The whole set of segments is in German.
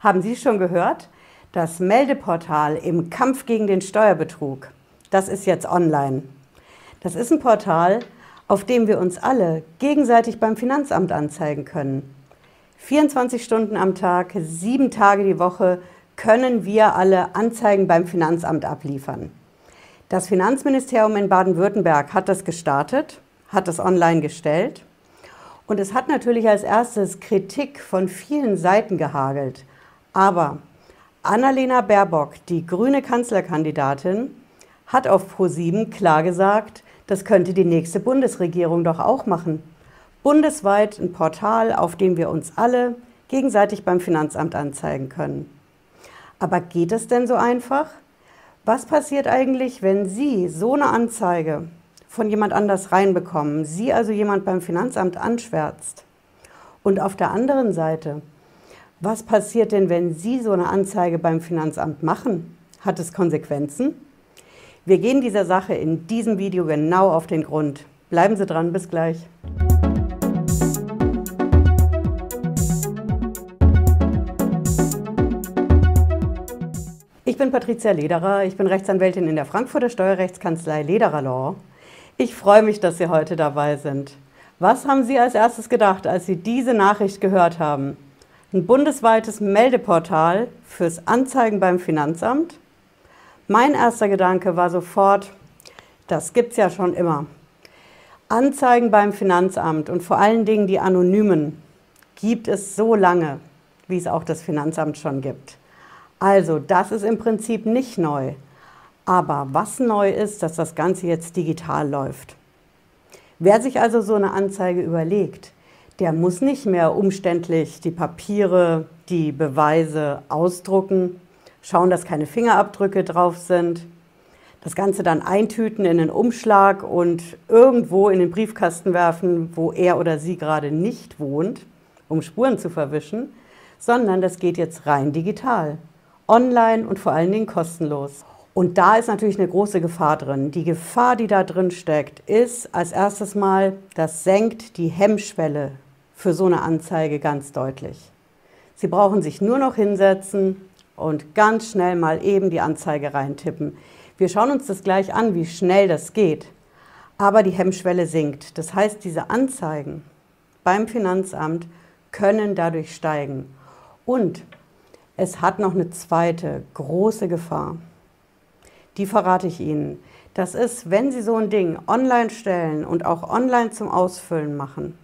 Haben Sie schon gehört? Das Meldeportal im Kampf gegen den Steuerbetrug, das ist jetzt online. Das ist ein Portal, auf dem wir uns alle gegenseitig beim Finanzamt anzeigen können. 24 Stunden am Tag, sieben Tage die Woche können wir alle Anzeigen beim Finanzamt abliefern. Das Finanzministerium in Baden-Württemberg hat das gestartet, hat das online gestellt und es hat natürlich als erstes Kritik von vielen Seiten gehagelt. Aber Annalena Baerbock, die grüne Kanzlerkandidatin, hat auf Pro7 klar gesagt, das könnte die nächste Bundesregierung doch auch machen. Bundesweit ein Portal, auf dem wir uns alle gegenseitig beim Finanzamt anzeigen können. Aber geht es denn so einfach? Was passiert eigentlich, wenn Sie so eine Anzeige von jemand anders reinbekommen, Sie also jemand beim Finanzamt anschwärzt? Und auf der anderen Seite, was passiert denn, wenn Sie so eine Anzeige beim Finanzamt machen? Hat es Konsequenzen? Wir gehen dieser Sache in diesem Video genau auf den Grund. Bleiben Sie dran, bis gleich. Ich bin Patricia Lederer, ich bin Rechtsanwältin in der Frankfurter Steuerrechtskanzlei Lederer Law. Ich freue mich, dass Sie heute dabei sind. Was haben Sie als erstes gedacht, als Sie diese Nachricht gehört haben? Ein bundesweites Meldeportal fürs Anzeigen beim Finanzamt. Mein erster Gedanke war sofort, das gibt es ja schon immer. Anzeigen beim Finanzamt und vor allen Dingen die anonymen gibt es so lange, wie es auch das Finanzamt schon gibt. Also das ist im Prinzip nicht neu. Aber was neu ist, dass das Ganze jetzt digital läuft. Wer sich also so eine Anzeige überlegt, der muss nicht mehr umständlich die Papiere, die Beweise ausdrucken, schauen, dass keine Fingerabdrücke drauf sind, das Ganze dann eintüten in einen Umschlag und irgendwo in den Briefkasten werfen, wo er oder sie gerade nicht wohnt, um Spuren zu verwischen, sondern das geht jetzt rein digital, online und vor allen Dingen kostenlos. Und da ist natürlich eine große Gefahr drin. Die Gefahr, die da drin steckt, ist als erstes mal, das senkt die Hemmschwelle für so eine Anzeige ganz deutlich. Sie brauchen sich nur noch hinsetzen und ganz schnell mal eben die Anzeige reintippen. Wir schauen uns das gleich an, wie schnell das geht. Aber die Hemmschwelle sinkt. Das heißt, diese Anzeigen beim Finanzamt können dadurch steigen. Und es hat noch eine zweite große Gefahr. Die verrate ich Ihnen. Das ist, wenn Sie so ein Ding online stellen und auch online zum Ausfüllen machen,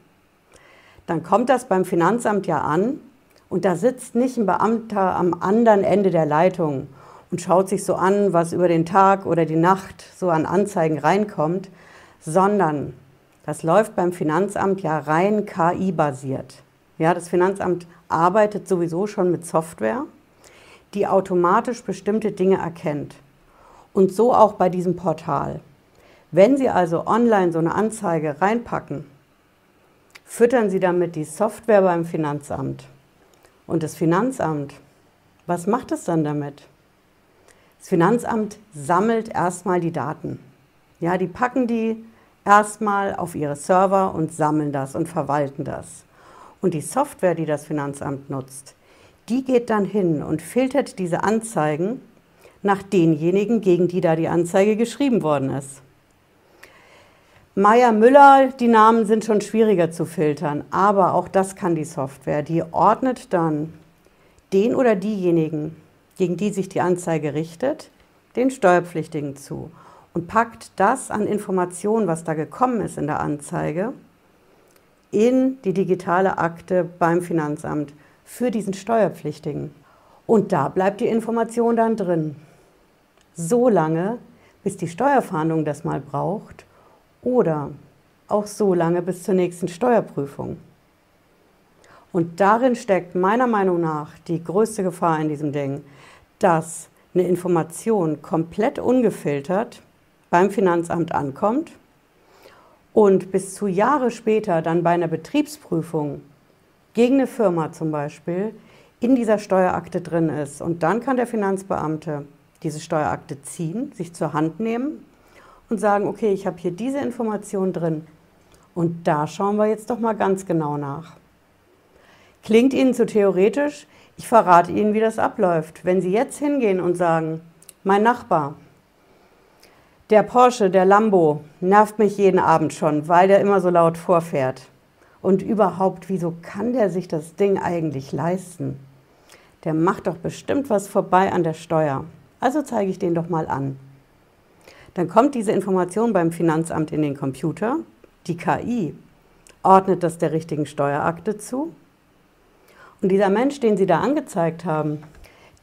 dann kommt das beim Finanzamt ja an und da sitzt nicht ein Beamter am anderen Ende der Leitung und schaut sich so an, was über den Tag oder die Nacht so an Anzeigen reinkommt, sondern das läuft beim Finanzamt ja rein KI-basiert. Ja, das Finanzamt arbeitet sowieso schon mit Software, die automatisch bestimmte Dinge erkennt. Und so auch bei diesem Portal. Wenn Sie also online so eine Anzeige reinpacken, füttern Sie damit die Software beim Finanzamt. Und das Finanzamt, was macht es dann damit? Das Finanzamt sammelt erstmal die Daten. Ja, die packen die erstmal auf ihre Server und sammeln das und verwalten das. Und die Software, die das Finanzamt nutzt, die geht dann hin und filtert diese Anzeigen nach denjenigen, gegen die da die Anzeige geschrieben worden ist. Meier Müller, die Namen sind schon schwieriger zu filtern, aber auch das kann die Software. Die ordnet dann den oder diejenigen, gegen die sich die Anzeige richtet, den Steuerpflichtigen zu und packt das an Informationen, was da gekommen ist in der Anzeige, in die digitale Akte beim Finanzamt für diesen Steuerpflichtigen. Und da bleibt die Information dann drin. So lange, bis die Steuerfahndung das mal braucht oder auch so lange bis zur nächsten Steuerprüfung. Und darin steckt meiner Meinung nach die größte Gefahr in diesem Ding, dass eine Information komplett ungefiltert beim Finanzamt ankommt und bis zu Jahre später dann bei einer Betriebsprüfung gegen eine Firma zum Beispiel in dieser Steuerakte drin ist. Und dann kann der Finanzbeamte diese Steuerakte ziehen, sich zur Hand nehmen und sagen, okay, ich habe hier diese Information drin. Und da schauen wir jetzt doch mal ganz genau nach. Klingt Ihnen zu theoretisch? Ich verrate Ihnen, wie das abläuft. Wenn Sie jetzt hingehen und sagen, mein Nachbar, der Porsche, der Lambo, nervt mich jeden Abend schon, weil der immer so laut vorfährt. Und überhaupt, wieso kann der sich das Ding eigentlich leisten? Der macht doch bestimmt was vorbei an der Steuer. Also zeige ich den doch mal an. Dann kommt diese Information beim Finanzamt in den Computer. Die KI ordnet das der richtigen Steuerakte zu. Und dieser Mensch, den Sie da angezeigt haben,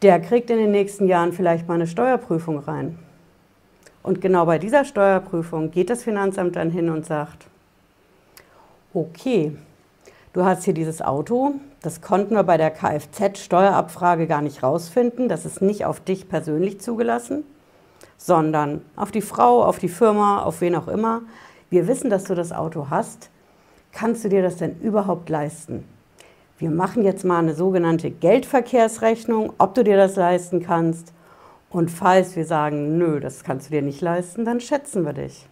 der kriegt in den nächsten Jahren vielleicht mal eine Steuerprüfung rein. Und genau bei dieser Steuerprüfung geht das Finanzamt dann hin und sagt, okay, du hast hier dieses Auto, das konnten wir bei der Kfz-Steuerabfrage gar nicht rausfinden, das ist nicht auf dich persönlich zugelassen sondern auf die Frau, auf die Firma, auf wen auch immer. Wir wissen, dass du das Auto hast. Kannst du dir das denn überhaupt leisten? Wir machen jetzt mal eine sogenannte Geldverkehrsrechnung, ob du dir das leisten kannst. Und falls wir sagen, nö, das kannst du dir nicht leisten, dann schätzen wir dich.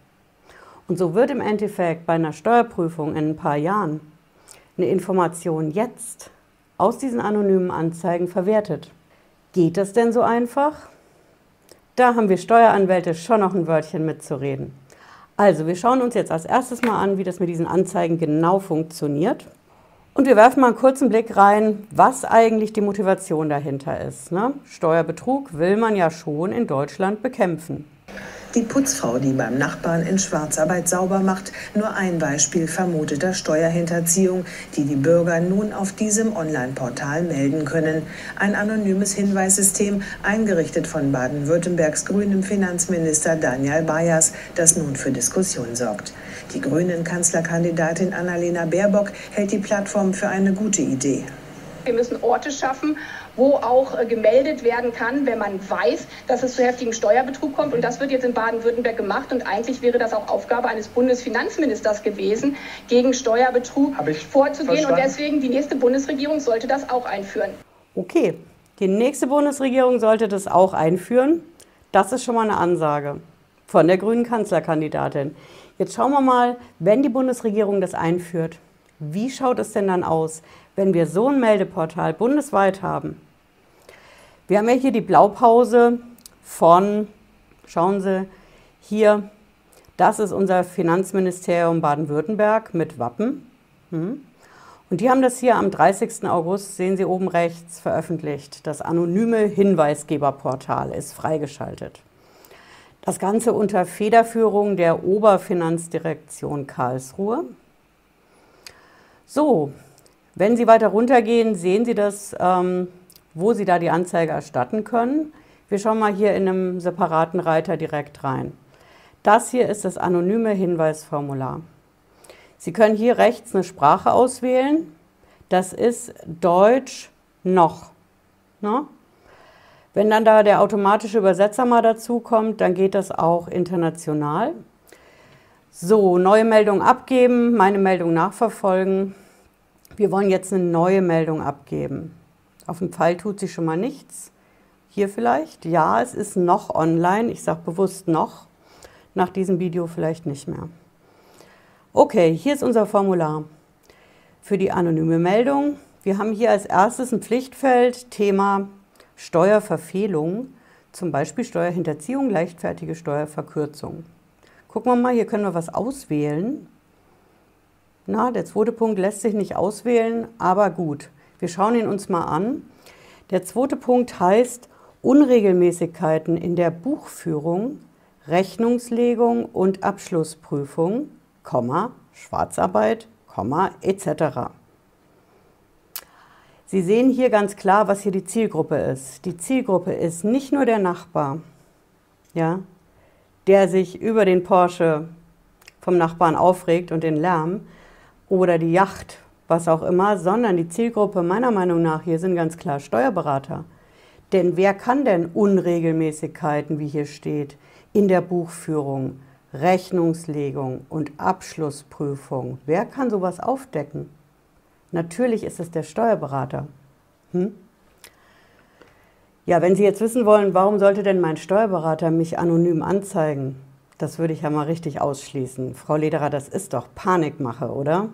Und so wird im Endeffekt bei einer Steuerprüfung in ein paar Jahren eine Information jetzt aus diesen anonymen Anzeigen verwertet. Geht das denn so einfach? Da haben wir Steueranwälte schon noch ein Wörtchen mitzureden. Also, wir schauen uns jetzt als erstes mal an, wie das mit diesen Anzeigen genau funktioniert. Und wir werfen mal einen kurzen Blick rein, was eigentlich die Motivation dahinter ist. Ne? Steuerbetrug will man ja schon in Deutschland bekämpfen. Die Putzfrau, die beim Nachbarn in Schwarzarbeit sauber macht, nur ein Beispiel vermuteter Steuerhinterziehung, die die Bürger nun auf diesem Online-Portal melden können. Ein anonymes Hinweissystem, eingerichtet von Baden-Württembergs grünem Finanzminister Daniel Bayers, das nun für Diskussion sorgt. Die grünen Kanzlerkandidatin Annalena Baerbock hält die Plattform für eine gute Idee. Wir müssen Orte schaffen, wo auch äh, gemeldet werden kann, wenn man weiß, dass es zu heftigem Steuerbetrug kommt. Und das wird jetzt in Baden-Württemberg gemacht. Und eigentlich wäre das auch Aufgabe eines Bundesfinanzministers gewesen, gegen Steuerbetrug vorzugehen. Verstanden. Und deswegen die nächste Bundesregierung sollte das auch einführen. Okay, die nächste Bundesregierung sollte das auch einführen. Das ist schon mal eine Ansage von der grünen Kanzlerkandidatin. Jetzt schauen wir mal, wenn die Bundesregierung das einführt, wie schaut es denn dann aus, wenn wir so ein Meldeportal bundesweit haben? Wir haben ja hier die Blaupause von, schauen Sie, hier, das ist unser Finanzministerium Baden-Württemberg mit Wappen. Hm. Und die haben das hier am 30. August, sehen Sie oben rechts, veröffentlicht. Das anonyme Hinweisgeberportal ist freigeschaltet. Das Ganze unter Federführung der Oberfinanzdirektion Karlsruhe. So, wenn Sie weiter runtergehen, sehen Sie das, ähm, wo Sie da die Anzeige erstatten können. Wir schauen mal hier in einem separaten Reiter direkt rein. Das hier ist das anonyme Hinweisformular. Sie können hier rechts eine Sprache auswählen. Das ist Deutsch noch. Ne? Wenn dann da der automatische Übersetzer mal dazu kommt, dann geht das auch international. So, neue Meldung abgeben, meine Meldung nachverfolgen. Wir wollen jetzt eine neue Meldung abgeben. Auf dem Pfeil tut sich schon mal nichts. Hier vielleicht. Ja, es ist noch online. Ich sage bewusst noch. Nach diesem Video vielleicht nicht mehr. Okay, hier ist unser Formular für die anonyme Meldung. Wir haben hier als erstes ein Pflichtfeld, Thema Steuerverfehlung, zum Beispiel Steuerhinterziehung, leichtfertige Steuerverkürzung. Gucken wir mal, hier können wir was auswählen. Na, der zweite Punkt lässt sich nicht auswählen, aber gut. Wir schauen ihn uns mal an. Der zweite Punkt heißt Unregelmäßigkeiten in der Buchführung, Rechnungslegung und Abschlussprüfung, Komma, Schwarzarbeit, Komma, etc. Sie sehen hier ganz klar, was hier die Zielgruppe ist. Die Zielgruppe ist nicht nur der Nachbar, ja, der sich über den Porsche vom Nachbarn aufregt und den Lärm, oder die Yacht, was auch immer, sondern die Zielgruppe meiner Meinung nach hier sind ganz klar Steuerberater. Denn wer kann denn Unregelmäßigkeiten, wie hier steht, in der Buchführung, Rechnungslegung und Abschlussprüfung, wer kann sowas aufdecken? Natürlich ist es der Steuerberater. Hm? Ja, wenn Sie jetzt wissen wollen, warum sollte denn mein Steuerberater mich anonym anzeigen? Das würde ich ja mal richtig ausschließen. Frau Lederer, das ist doch Panikmache, oder?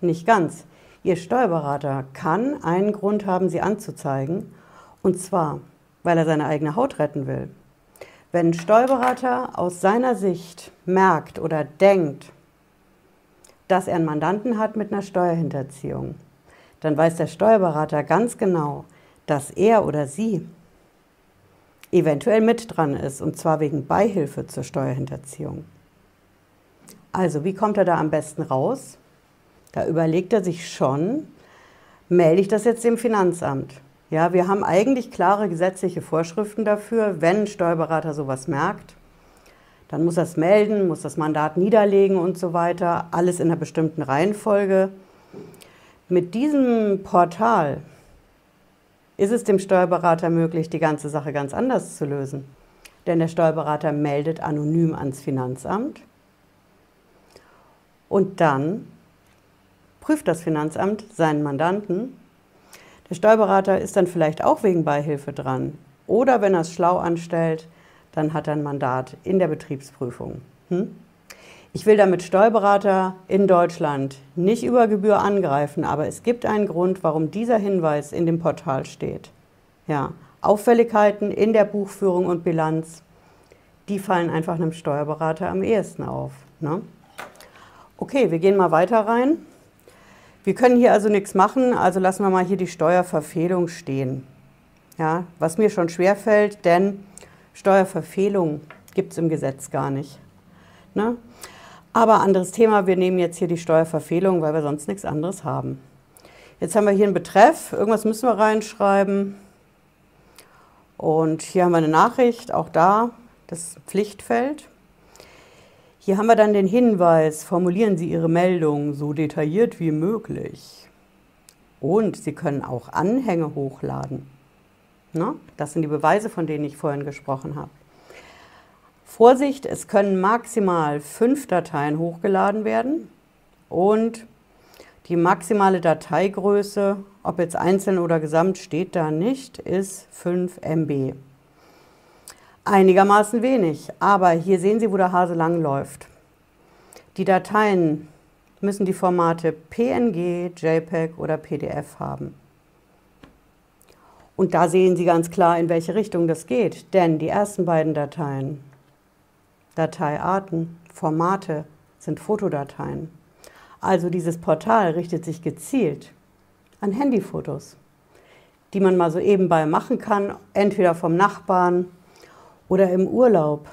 Nicht ganz. Ihr Steuerberater kann einen Grund haben, Sie anzuzeigen, und zwar, weil er seine eigene Haut retten will. Wenn ein Steuerberater aus seiner Sicht merkt oder denkt, dass er einen Mandanten hat mit einer Steuerhinterziehung, dann weiß der Steuerberater ganz genau, dass er oder sie eventuell mit dran ist, und zwar wegen Beihilfe zur Steuerhinterziehung. Also, wie kommt er da am besten raus? Da überlegt er sich schon, melde ich das jetzt dem Finanzamt? Ja, wir haben eigentlich klare gesetzliche Vorschriften dafür, wenn ein Steuerberater sowas merkt, dann muss er es melden, muss das Mandat niederlegen und so weiter, alles in einer bestimmten Reihenfolge. Mit diesem Portal ist es dem Steuerberater möglich, die ganze Sache ganz anders zu lösen. Denn der Steuerberater meldet anonym ans Finanzamt und dann prüft das Finanzamt seinen Mandanten. Der Steuerberater ist dann vielleicht auch wegen Beihilfe dran. Oder wenn er es schlau anstellt, dann hat er ein Mandat in der Betriebsprüfung. Hm? Ich will damit Steuerberater in Deutschland nicht über Gebühr angreifen, aber es gibt einen Grund, warum dieser Hinweis in dem Portal steht. Ja, Auffälligkeiten in der Buchführung und Bilanz, die fallen einfach einem Steuerberater am ehesten auf. Ne? Okay, wir gehen mal weiter rein. Wir können hier also nichts machen, also lassen wir mal hier die Steuerverfehlung stehen. Ja, was mir schon schwer fällt, denn Steuerverfehlung gibt es im Gesetz gar nicht. Ne? Aber anderes Thema, wir nehmen jetzt hier die Steuerverfehlung, weil wir sonst nichts anderes haben. Jetzt haben wir hier einen Betreff, irgendwas müssen wir reinschreiben. Und hier haben wir eine Nachricht, auch da das Pflichtfeld. Hier haben wir dann den Hinweis, formulieren Sie Ihre Meldung so detailliert wie möglich. Und Sie können auch Anhänge hochladen. Na, das sind die Beweise, von denen ich vorhin gesprochen habe. Vorsicht, es können maximal fünf Dateien hochgeladen werden und die maximale Dateigröße, ob jetzt einzeln oder gesamt, steht da nicht, ist 5 MB. Einigermaßen wenig, aber hier sehen Sie, wo der Hase lang läuft. Die Dateien müssen die Formate PNG, JPEG oder PDF haben. Und da sehen Sie ganz klar, in welche Richtung das geht, denn die ersten beiden Dateien, Dateiarten, Formate sind Fotodateien. Also dieses Portal richtet sich gezielt an Handyfotos, die man mal so ebenbei machen kann, entweder vom Nachbarn oder im Urlaub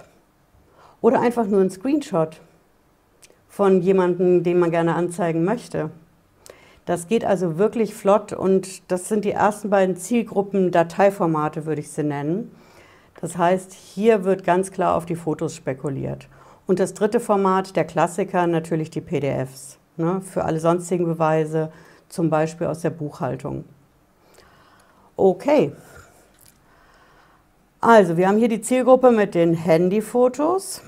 oder einfach nur ein Screenshot von jemandem, den man gerne anzeigen möchte. Das geht also wirklich flott und das sind die ersten beiden Zielgruppen Dateiformate, würde ich sie nennen. Das heißt, hier wird ganz klar auf die Fotos spekuliert. Und das dritte Format, der Klassiker, natürlich die PDFs. Ne, für alle sonstigen Beweise, zum Beispiel aus der Buchhaltung. Okay. Also, wir haben hier die Zielgruppe mit den Handyfotos.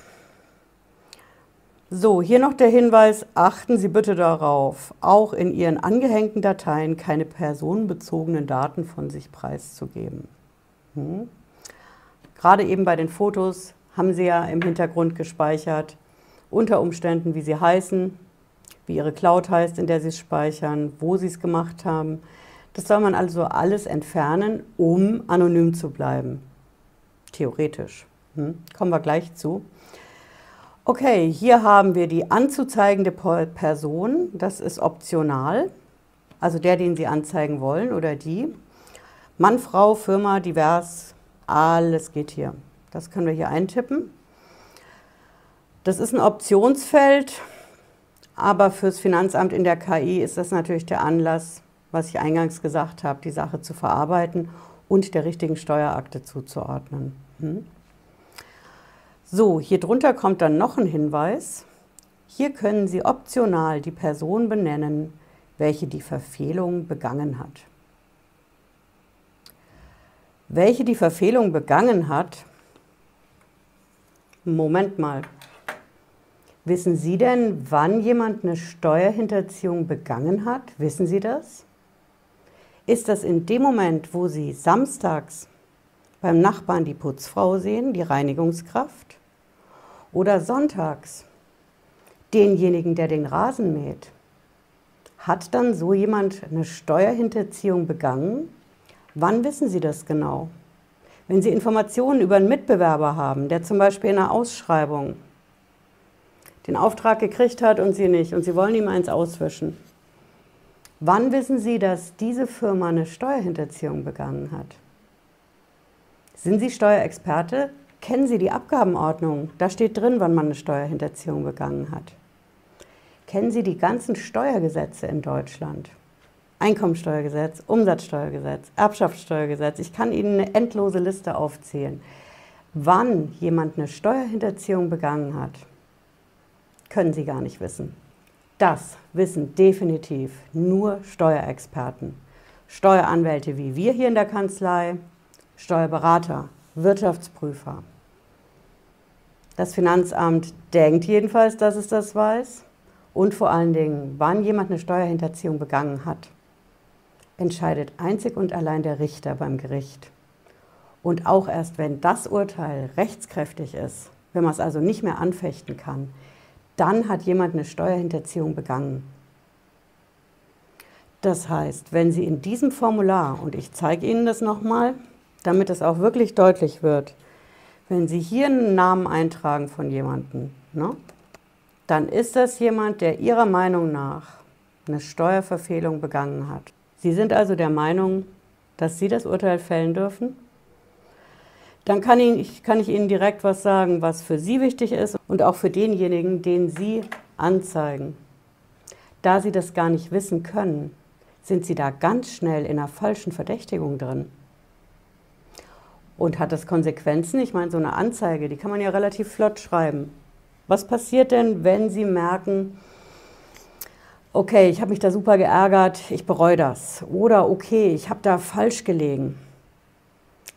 So, hier noch der Hinweis, achten Sie bitte darauf, auch in Ihren angehängten Dateien keine personenbezogenen Daten von sich preiszugeben. Hm. Gerade eben bei den Fotos haben Sie ja im Hintergrund gespeichert, unter Umständen, wie sie heißen, wie Ihre Cloud heißt, in der Sie es speichern, wo Sie es gemacht haben. Das soll man also alles entfernen, um anonym zu bleiben. Theoretisch. Hm? Kommen wir gleich zu. Okay, hier haben wir die anzuzeigende Person. Das ist optional. Also der, den Sie anzeigen wollen oder die. Mann, Frau, Firma, divers, alles geht hier. Das können wir hier eintippen. Das ist ein Optionsfeld, aber fürs Finanzamt in der KI ist das natürlich der Anlass, was ich eingangs gesagt habe, die Sache zu verarbeiten und der richtigen Steuerakte zuzuordnen. Hm? So, hier drunter kommt dann noch ein Hinweis. Hier können Sie optional die Person benennen, welche die Verfehlung begangen hat welche die Verfehlung begangen hat. Moment mal. Wissen Sie denn, wann jemand eine Steuerhinterziehung begangen hat? Wissen Sie das? Ist das in dem Moment, wo Sie samstags beim Nachbarn die Putzfrau sehen, die Reinigungskraft? Oder sonntags denjenigen, der den Rasen mäht? Hat dann so jemand eine Steuerhinterziehung begangen? Wann wissen Sie das genau? Wenn Sie Informationen über einen Mitbewerber haben, der zum Beispiel in einer Ausschreibung den Auftrag gekriegt hat und Sie nicht und Sie wollen ihm eins auswischen. Wann wissen Sie, dass diese Firma eine Steuerhinterziehung begangen hat? Sind Sie Steuerexperte? Kennen Sie die Abgabenordnung? Da steht drin, wann man eine Steuerhinterziehung begangen hat. Kennen Sie die ganzen Steuergesetze in Deutschland? Einkommensteuergesetz, Umsatzsteuergesetz, Erbschaftssteuergesetz. Ich kann Ihnen eine endlose Liste aufzählen. Wann jemand eine Steuerhinterziehung begangen hat, können Sie gar nicht wissen. Das wissen definitiv nur Steuerexperten. Steueranwälte wie wir hier in der Kanzlei, Steuerberater, Wirtschaftsprüfer. Das Finanzamt denkt jedenfalls, dass es das weiß. Und vor allen Dingen, wann jemand eine Steuerhinterziehung begangen hat, entscheidet einzig und allein der Richter beim Gericht. Und auch erst, wenn das Urteil rechtskräftig ist, wenn man es also nicht mehr anfechten kann, dann hat jemand eine Steuerhinterziehung begangen. Das heißt, wenn Sie in diesem Formular, und ich zeige Ihnen das nochmal, damit es auch wirklich deutlich wird, wenn Sie hier einen Namen eintragen von jemandem, ne, dann ist das jemand, der Ihrer Meinung nach eine Steuerverfehlung begangen hat. Sie sind also der Meinung, dass Sie das Urteil fällen dürfen? Dann kann ich, kann ich Ihnen direkt was sagen, was für Sie wichtig ist und auch für denjenigen, den Sie anzeigen. Da Sie das gar nicht wissen können, sind Sie da ganz schnell in einer falschen Verdächtigung drin. Und hat das Konsequenzen? Ich meine, so eine Anzeige, die kann man ja relativ flott schreiben. Was passiert denn, wenn Sie merken, okay, ich habe mich da super geärgert, ich bereue das. Oder okay, ich habe da falsch gelegen.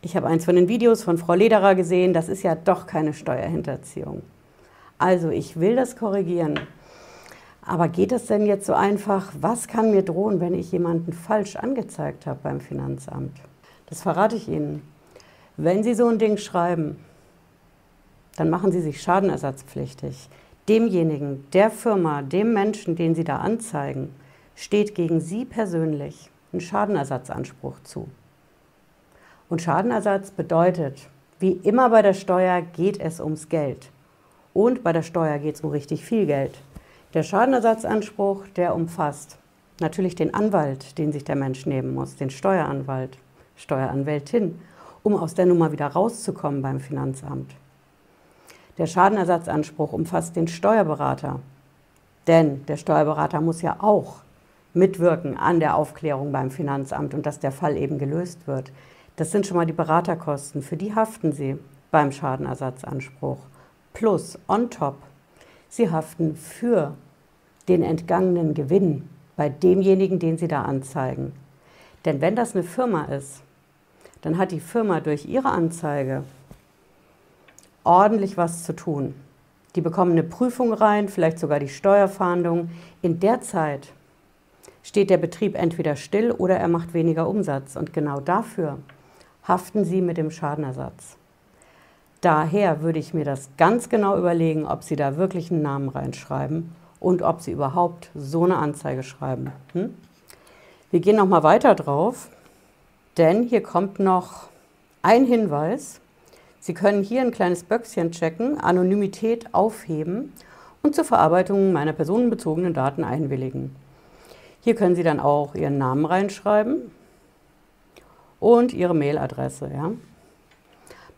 Ich habe eins von den Videos von Frau Lederer gesehen, das ist ja doch keine Steuerhinterziehung. Also ich will das korrigieren. Aber geht das denn jetzt so einfach? Was kann mir drohen, wenn ich jemanden falsch angezeigt habe beim Finanzamt? Das verrate ich Ihnen. Wenn Sie so ein Ding schreiben, dann machen Sie sich schadenersatzpflichtig. Demjenigen, der Firma, dem Menschen, den Sie da anzeigen, steht gegen Sie persönlich ein Schadenersatzanspruch zu. Und Schadenersatz bedeutet, wie immer bei der Steuer geht es ums Geld. Und bei der Steuer geht es um richtig viel Geld. Der Schadenersatzanspruch, der umfasst natürlich den Anwalt, den sich der Mensch nehmen muss, den Steueranwalt, Steueranwältin, um aus der Nummer wieder rauszukommen beim Finanzamt. Der Schadenersatzanspruch umfasst den Steuerberater, denn der Steuerberater muss ja auch mitwirken an der Aufklärung beim Finanzamt und dass der Fall eben gelöst wird. Das sind schon mal die Beraterkosten, für die haften Sie beim Schadenersatzanspruch. Plus, on top, Sie haften für den entgangenen Gewinn bei demjenigen, den Sie da anzeigen. Denn wenn das eine Firma ist, dann hat die Firma durch ihre Anzeige ordentlich was zu tun. Die bekommen eine Prüfung rein, vielleicht sogar die Steuerfahndung. In der Zeit steht der Betrieb entweder still oder er macht weniger Umsatz. Und genau dafür haften Sie mit dem Schadenersatz. Daher würde ich mir das ganz genau überlegen, ob Sie da wirklich einen Namen reinschreiben und ob Sie überhaupt so eine Anzeige schreiben. Hm? Wir gehen noch mal weiter drauf, denn hier kommt noch ein Hinweis. Sie können hier ein kleines Böckchen checken, Anonymität aufheben und zur Verarbeitung meiner personenbezogenen Daten einwilligen. Hier können Sie dann auch Ihren Namen reinschreiben, und Ihre Mailadresse. Ja.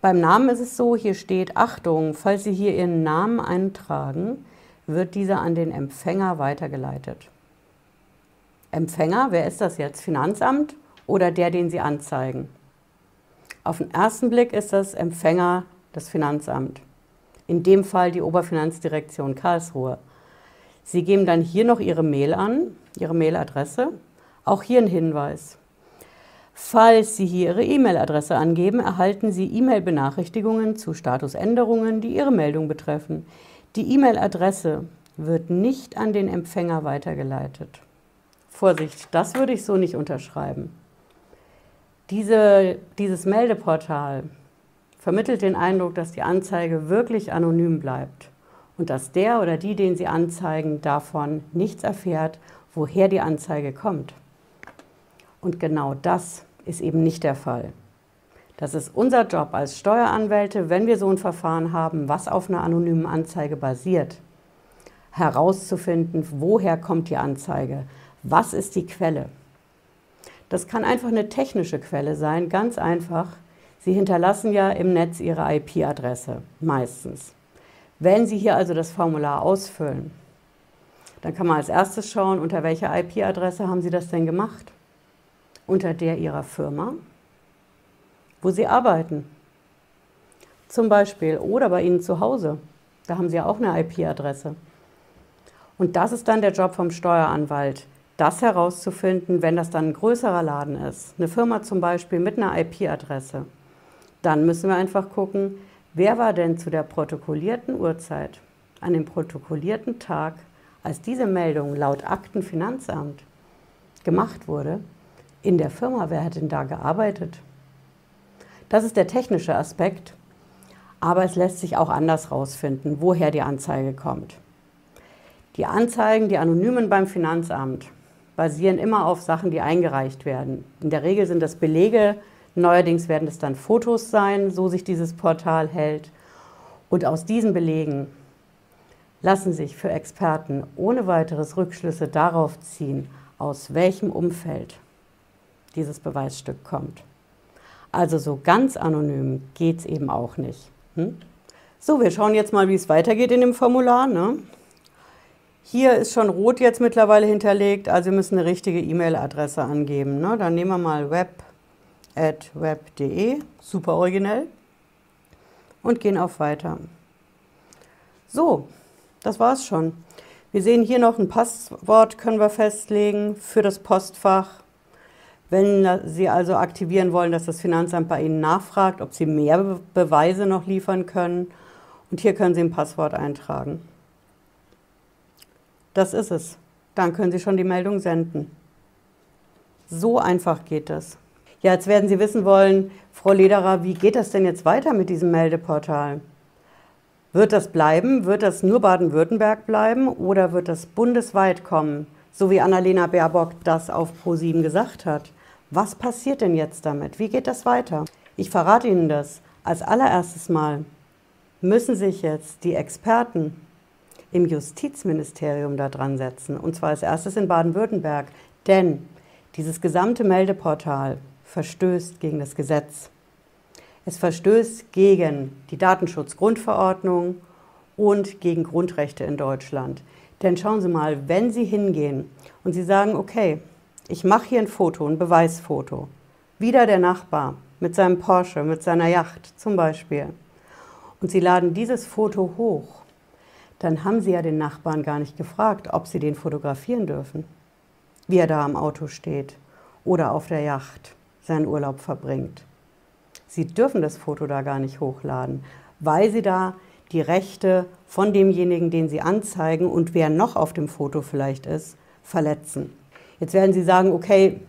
Beim Namen ist es so, hier steht Achtung, falls Sie hier Ihren Namen eintragen, wird dieser an den Empfänger weitergeleitet. Empfänger, wer ist das jetzt? Finanzamt oder der, den Sie anzeigen? Auf den ersten Blick ist das Empfänger das Finanzamt. In dem Fall die Oberfinanzdirektion Karlsruhe. Sie geben dann hier noch Ihre Mail an, Ihre Mailadresse. Auch hier ein Hinweis. Falls Sie hier Ihre E-Mail-Adresse angeben, erhalten Sie E-Mail-Benachrichtigungen zu Statusänderungen, die Ihre Meldung betreffen. Die E-Mail-Adresse wird nicht an den Empfänger weitergeleitet. Vorsicht, das würde ich so nicht unterschreiben. Diese, dieses Meldeportal vermittelt den Eindruck, dass die Anzeige wirklich anonym bleibt und dass der oder die, den Sie anzeigen, davon nichts erfährt, woher die Anzeige kommt. Und genau das ist eben nicht der Fall. Das ist unser Job als Steueranwälte, wenn wir so ein Verfahren haben, was auf einer anonymen Anzeige basiert, herauszufinden, woher kommt die Anzeige, was ist die Quelle. Das kann einfach eine technische Quelle sein, ganz einfach. Sie hinterlassen ja im Netz Ihre IP-Adresse, meistens. Wenn Sie hier also das Formular ausfüllen, dann kann man als erstes schauen, unter welcher IP-Adresse haben Sie das denn gemacht? Unter der Ihrer Firma, wo Sie arbeiten. Zum Beispiel oder bei Ihnen zu Hause. Da haben Sie ja auch eine IP-Adresse. Und das ist dann der Job vom Steueranwalt, das herauszufinden, wenn das dann ein größerer Laden ist, eine Firma zum Beispiel mit einer IP-Adresse. Dann müssen wir einfach gucken, wer war denn zu der protokollierten Uhrzeit, an dem protokollierten Tag, als diese Meldung laut Aktenfinanzamt gemacht wurde, in der Firma, wer hat denn da gearbeitet? Das ist der technische Aspekt, aber es lässt sich auch anders herausfinden, woher die Anzeige kommt. Die Anzeigen, die anonymen beim Finanzamt, basieren immer auf Sachen, die eingereicht werden. In der Regel sind das Belege, neuerdings werden es dann Fotos sein, so sich dieses Portal hält. Und aus diesen Belegen lassen sich für Experten ohne weiteres Rückschlüsse darauf ziehen, aus welchem Umfeld dieses Beweisstück kommt. Also so ganz anonym geht es eben auch nicht. Hm? So, wir schauen jetzt mal, wie es weitergeht in dem Formular. Ne? Hier ist schon rot jetzt mittlerweile hinterlegt, also wir müssen eine richtige E-Mail-Adresse angeben. Ne? Dann nehmen wir mal web.web.de, super originell, und gehen auf Weiter. So, das war's schon. Wir sehen hier noch ein Passwort, können wir festlegen für das Postfach. Wenn Sie also aktivieren wollen, dass das Finanzamt bei Ihnen nachfragt, ob Sie mehr Beweise noch liefern können. Und hier können Sie ein Passwort eintragen. Das ist es. Dann können Sie schon die Meldung senden. So einfach geht das. Ja, jetzt werden Sie wissen wollen, Frau Lederer, wie geht das denn jetzt weiter mit diesem Meldeportal? Wird das bleiben? Wird das nur Baden-Württemberg bleiben oder wird das bundesweit kommen, so wie Annalena Baerbock das auf Pro7 gesagt hat? Was passiert denn jetzt damit? Wie geht das weiter? Ich verrate Ihnen das. Als allererstes Mal müssen sich jetzt die Experten im Justizministerium da dran setzen. Und zwar als erstes in Baden-Württemberg. Denn dieses gesamte Meldeportal verstößt gegen das Gesetz. Es verstößt gegen die Datenschutzgrundverordnung und gegen Grundrechte in Deutschland. Denn schauen Sie mal, wenn Sie hingehen und Sie sagen, okay, ich mache hier ein Foto, ein Beweisfoto, wieder der Nachbar mit seinem Porsche, mit seiner Yacht zum Beispiel, und Sie laden dieses Foto hoch dann haben Sie ja den Nachbarn gar nicht gefragt, ob Sie den fotografieren dürfen, wie er da am Auto steht oder auf der Yacht seinen Urlaub verbringt. Sie dürfen das Foto da gar nicht hochladen, weil Sie da die Rechte von demjenigen, den Sie anzeigen und wer noch auf dem Foto vielleicht ist, verletzen. Jetzt werden Sie sagen, okay,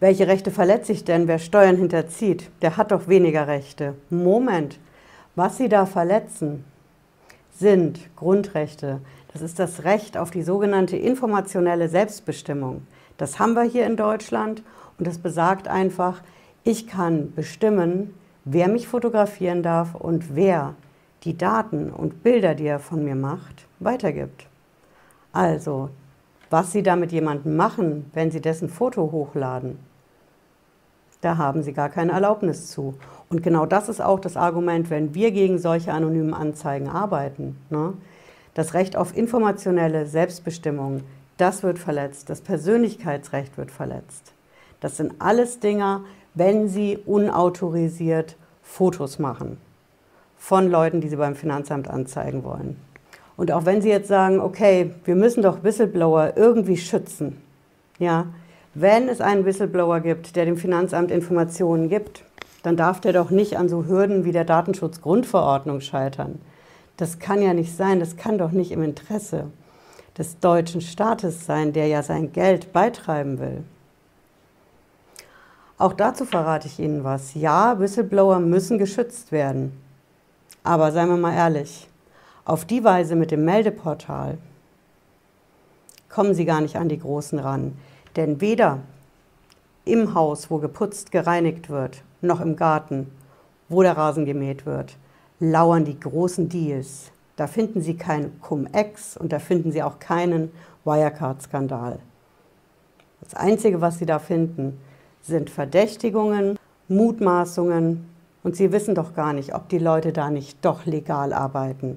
welche Rechte verletze ich denn? Wer Steuern hinterzieht, der hat doch weniger Rechte. Moment, was Sie da verletzen, sind Grundrechte. Das ist das Recht auf die sogenannte informationelle Selbstbestimmung. Das haben wir hier in Deutschland und das besagt einfach, ich kann bestimmen, wer mich fotografieren darf und wer die Daten und Bilder, die er von mir macht, weitergibt. Also, was Sie da mit jemandem machen, wenn Sie dessen Foto hochladen, da haben Sie gar keine Erlaubnis zu. Und genau das ist auch das Argument, wenn wir gegen solche anonymen Anzeigen arbeiten. Ne? Das Recht auf informationelle Selbstbestimmung, das wird verletzt. Das Persönlichkeitsrecht wird verletzt. Das sind alles Dinge, wenn Sie unautorisiert Fotos machen von Leuten, die Sie beim Finanzamt anzeigen wollen. Und auch wenn Sie jetzt sagen, okay, wir müssen doch Whistleblower irgendwie schützen, ja, wenn es einen Whistleblower gibt, der dem Finanzamt Informationen gibt, dann darf der doch nicht an so Hürden wie der Datenschutzgrundverordnung scheitern. Das kann ja nicht sein, das kann doch nicht im Interesse des deutschen Staates sein, der ja sein Geld beitreiben will. Auch dazu verrate ich Ihnen was. Ja, Whistleblower müssen geschützt werden. Aber seien wir mal ehrlich, auf die Weise mit dem Meldeportal kommen Sie gar nicht an die Großen ran. Denn weder im Haus, wo geputzt, gereinigt wird, noch im Garten, wo der Rasen gemäht wird, lauern die großen Deals. Da finden Sie kein Cum-Ex und da finden Sie auch keinen Wirecard-Skandal. Das Einzige, was Sie da finden, sind Verdächtigungen, Mutmaßungen und Sie wissen doch gar nicht, ob die Leute da nicht doch legal arbeiten.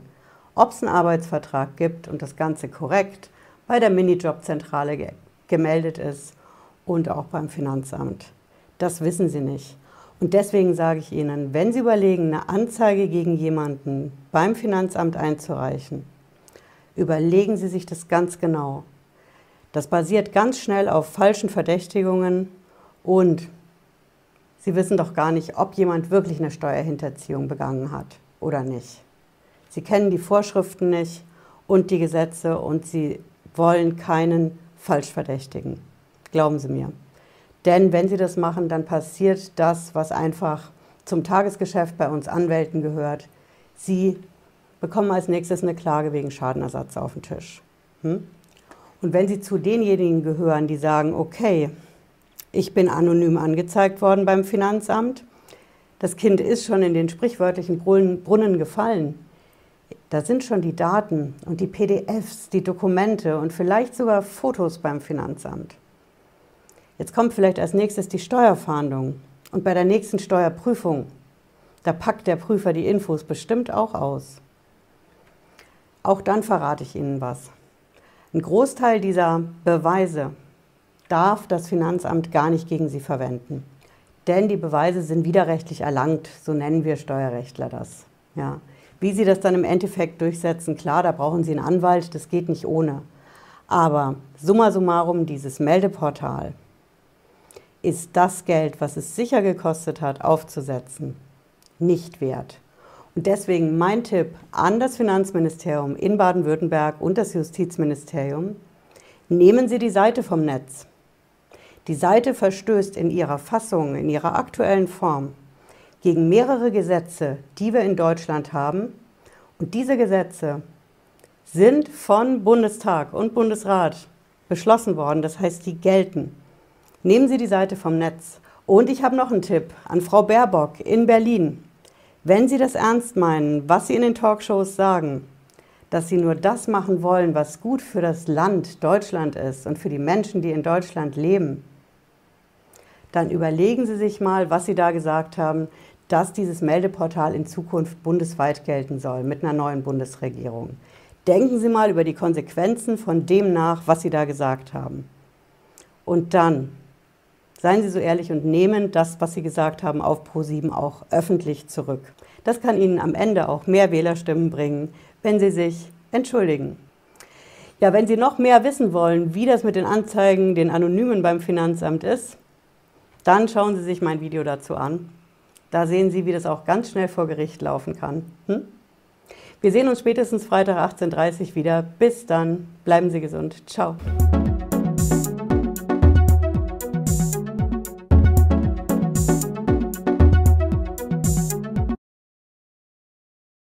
Ob es einen Arbeitsvertrag gibt und das Ganze korrekt bei der Minijobzentrale ge gemeldet ist und auch beim Finanzamt. Das wissen Sie nicht. Und deswegen sage ich Ihnen, wenn Sie überlegen, eine Anzeige gegen jemanden beim Finanzamt einzureichen, überlegen Sie sich das ganz genau. Das basiert ganz schnell auf falschen Verdächtigungen und Sie wissen doch gar nicht, ob jemand wirklich eine Steuerhinterziehung begangen hat oder nicht. Sie kennen die Vorschriften nicht und die Gesetze und Sie wollen keinen Falschverdächtigen. Glauben Sie mir. Denn wenn Sie das machen, dann passiert das, was einfach zum Tagesgeschäft bei uns Anwälten gehört. Sie bekommen als nächstes eine Klage wegen Schadenersatz auf den Tisch. Hm? Und wenn Sie zu denjenigen gehören, die sagen, okay, ich bin anonym angezeigt worden beim Finanzamt, das Kind ist schon in den sprichwörtlichen Brunnen gefallen, da sind schon die Daten und die PDFs, die Dokumente und vielleicht sogar Fotos beim Finanzamt. Jetzt kommt vielleicht als nächstes die Steuerfahndung und bei der nächsten Steuerprüfung, da packt der Prüfer die Infos bestimmt auch aus. Auch dann verrate ich Ihnen was. Ein Großteil dieser Beweise darf das Finanzamt gar nicht gegen Sie verwenden. Denn die Beweise sind widerrechtlich erlangt, so nennen wir Steuerrechtler das. Ja. Wie Sie das dann im Endeffekt durchsetzen, klar, da brauchen Sie einen Anwalt, das geht nicht ohne. Aber summa summarum, dieses Meldeportal ist das Geld, was es sicher gekostet hat, aufzusetzen, nicht wert. Und deswegen mein Tipp an das Finanzministerium in Baden-Württemberg und das Justizministerium, nehmen Sie die Seite vom Netz. Die Seite verstößt in ihrer Fassung, in ihrer aktuellen Form gegen mehrere Gesetze, die wir in Deutschland haben. Und diese Gesetze sind von Bundestag und Bundesrat beschlossen worden. Das heißt, die gelten. Nehmen Sie die Seite vom Netz. Und ich habe noch einen Tipp an Frau Baerbock in Berlin. Wenn Sie das ernst meinen, was Sie in den Talkshows sagen, dass Sie nur das machen wollen, was gut für das Land Deutschland ist und für die Menschen, die in Deutschland leben, dann überlegen Sie sich mal, was Sie da gesagt haben, dass dieses Meldeportal in Zukunft bundesweit gelten soll mit einer neuen Bundesregierung. Denken Sie mal über die Konsequenzen von dem nach, was Sie da gesagt haben. Und dann seien Sie so ehrlich und nehmen das, was Sie gesagt haben, auf Pro7 auch öffentlich zurück. Das kann Ihnen am Ende auch mehr Wählerstimmen bringen, wenn Sie sich entschuldigen. Ja, wenn Sie noch mehr wissen wollen, wie das mit den Anzeigen, den Anonymen beim Finanzamt ist, dann schauen Sie sich mein Video dazu an. Da sehen Sie, wie das auch ganz schnell vor Gericht laufen kann. Hm? Wir sehen uns spätestens Freitag 18.30 Uhr wieder. Bis dann. Bleiben Sie gesund. Ciao.